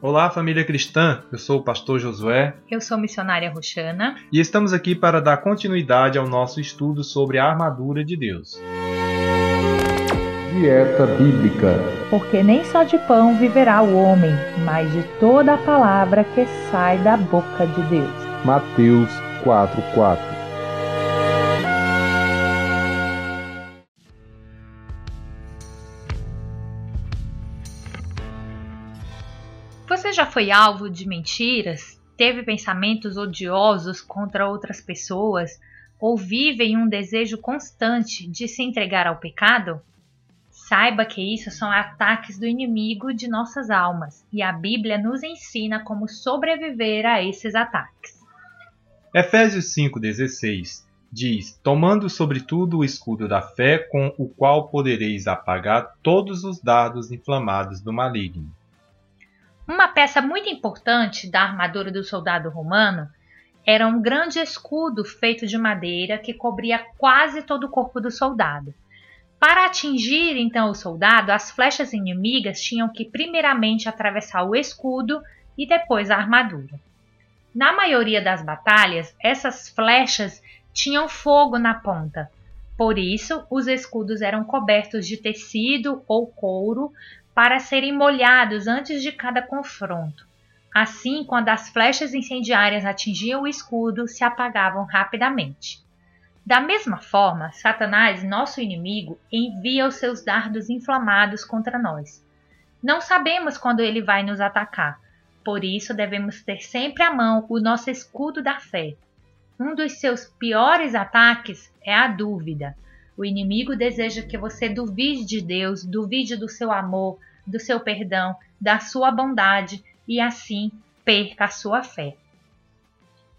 Olá, família cristã. Eu sou o pastor Josué. Eu sou missionária Roxana. E estamos aqui para dar continuidade ao nosso estudo sobre a armadura de Deus. Dieta Bíblica. Porque nem só de pão viverá o homem, mas de toda a palavra que sai da boca de Deus. Mateus 4:4. Você já foi alvo de mentiras? Teve pensamentos odiosos contra outras pessoas? Ou vive em um desejo constante de se entregar ao pecado? Saiba que isso são ataques do inimigo de nossas almas e a Bíblia nos ensina como sobreviver a esses ataques. Efésios 5,16 diz: Tomando sobretudo o escudo da fé, com o qual podereis apagar todos os dardos inflamados do maligno. Uma peça muito importante da armadura do soldado romano era um grande escudo feito de madeira que cobria quase todo o corpo do soldado. Para atingir então o soldado, as flechas inimigas tinham que primeiramente atravessar o escudo e depois a armadura. Na maioria das batalhas, essas flechas tinham fogo na ponta. Por isso, os escudos eram cobertos de tecido ou couro para serem molhados antes de cada confronto. Assim, quando as flechas incendiárias atingiam o escudo, se apagavam rapidamente. Da mesma forma, Satanás, nosso inimigo, envia os seus dardos inflamados contra nós. Não sabemos quando ele vai nos atacar, por isso devemos ter sempre à mão o nosso escudo da fé. Um dos seus piores ataques é a dúvida. O inimigo deseja que você duvide de Deus, duvide do seu amor, do seu perdão, da sua bondade e assim perca a sua fé.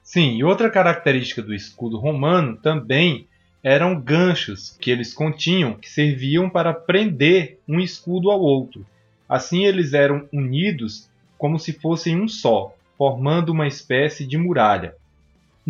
Sim, e outra característica do escudo romano também eram ganchos que eles continham que serviam para prender um escudo ao outro. Assim eles eram unidos como se fossem um só, formando uma espécie de muralha.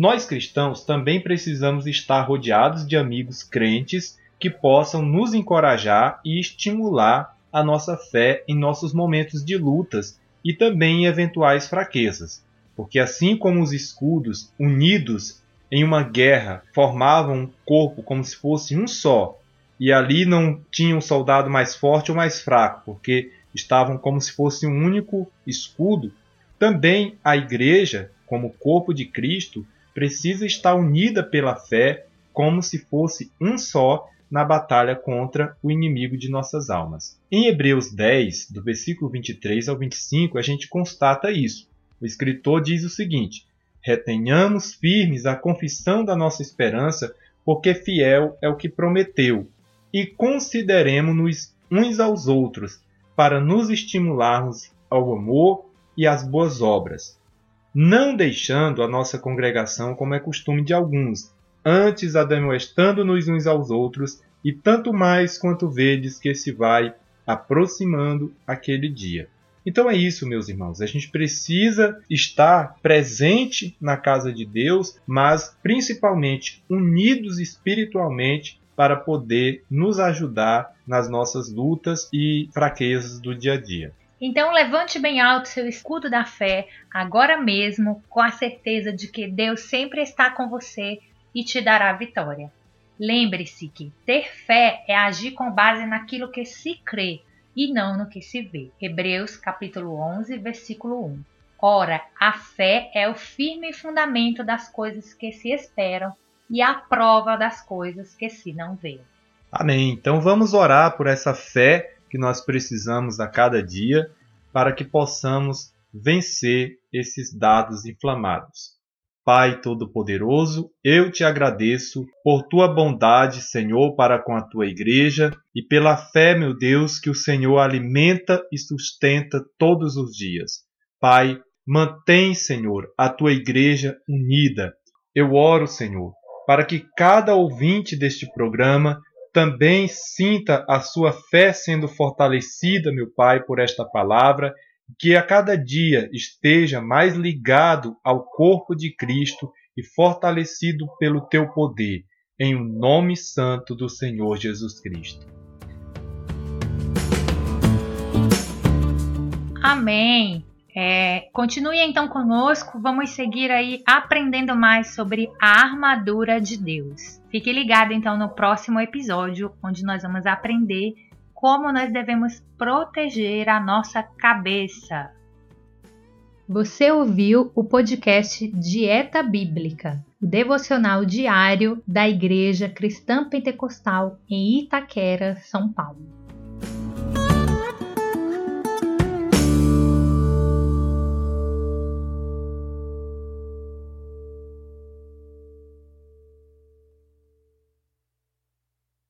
Nós cristãos também precisamos estar rodeados de amigos crentes que possam nos encorajar e estimular a nossa fé em nossos momentos de lutas e também em eventuais fraquezas. Porque assim como os escudos unidos em uma guerra formavam um corpo como se fosse um só, e ali não tinha um soldado mais forte ou mais fraco, porque estavam como se fosse um único escudo, também a igreja, como corpo de Cristo, precisa estar unida pela fé, como se fosse um só na batalha contra o inimigo de nossas almas. Em Hebreus 10, do versículo 23 ao 25, a gente constata isso. O escritor diz o seguinte: Retenhamos firmes a confissão da nossa esperança, porque fiel é o que prometeu, e consideremos-nos uns aos outros, para nos estimularmos ao amor e às boas obras, não deixando a nossa congregação como é costume de alguns, antes ademoestando-nos uns aos outros, e tanto mais quanto vedes que se vai aproximando aquele dia. Então é isso, meus irmãos. A gente precisa estar presente na casa de Deus, mas principalmente unidos espiritualmente para poder nos ajudar nas nossas lutas e fraquezas do dia a dia. Então levante bem alto seu escudo da fé agora mesmo, com a certeza de que Deus sempre está com você e te dará vitória. Lembre-se que ter fé é agir com base naquilo que se crê e não no que se vê. Hebreus capítulo 11, versículo 1. Ora, a fé é o firme fundamento das coisas que se esperam e a prova das coisas que se não vê. Amém. Então vamos orar por essa fé que nós precisamos a cada dia para que possamos vencer esses dados inflamados. Pai Todo-Poderoso, eu te agradeço por tua bondade, Senhor, para com a tua igreja e pela fé, meu Deus, que o Senhor alimenta e sustenta todos os dias. Pai, mantém, Senhor, a tua igreja unida. Eu oro, Senhor, para que cada ouvinte deste programa também sinta a sua fé sendo fortalecida, meu Pai, por esta palavra que a cada dia esteja mais ligado ao corpo de Cristo e fortalecido pelo teu poder, em o um nome santo do Senhor Jesus Cristo. Amém. É, continue então conosco, vamos seguir aí aprendendo mais sobre a armadura de Deus. Fique ligado então no próximo episódio, onde nós vamos aprender como nós devemos proteger a nossa cabeça. Você ouviu o podcast Dieta Bíblica, o devocional diário da Igreja Cristã Pentecostal em Itaquera, São Paulo.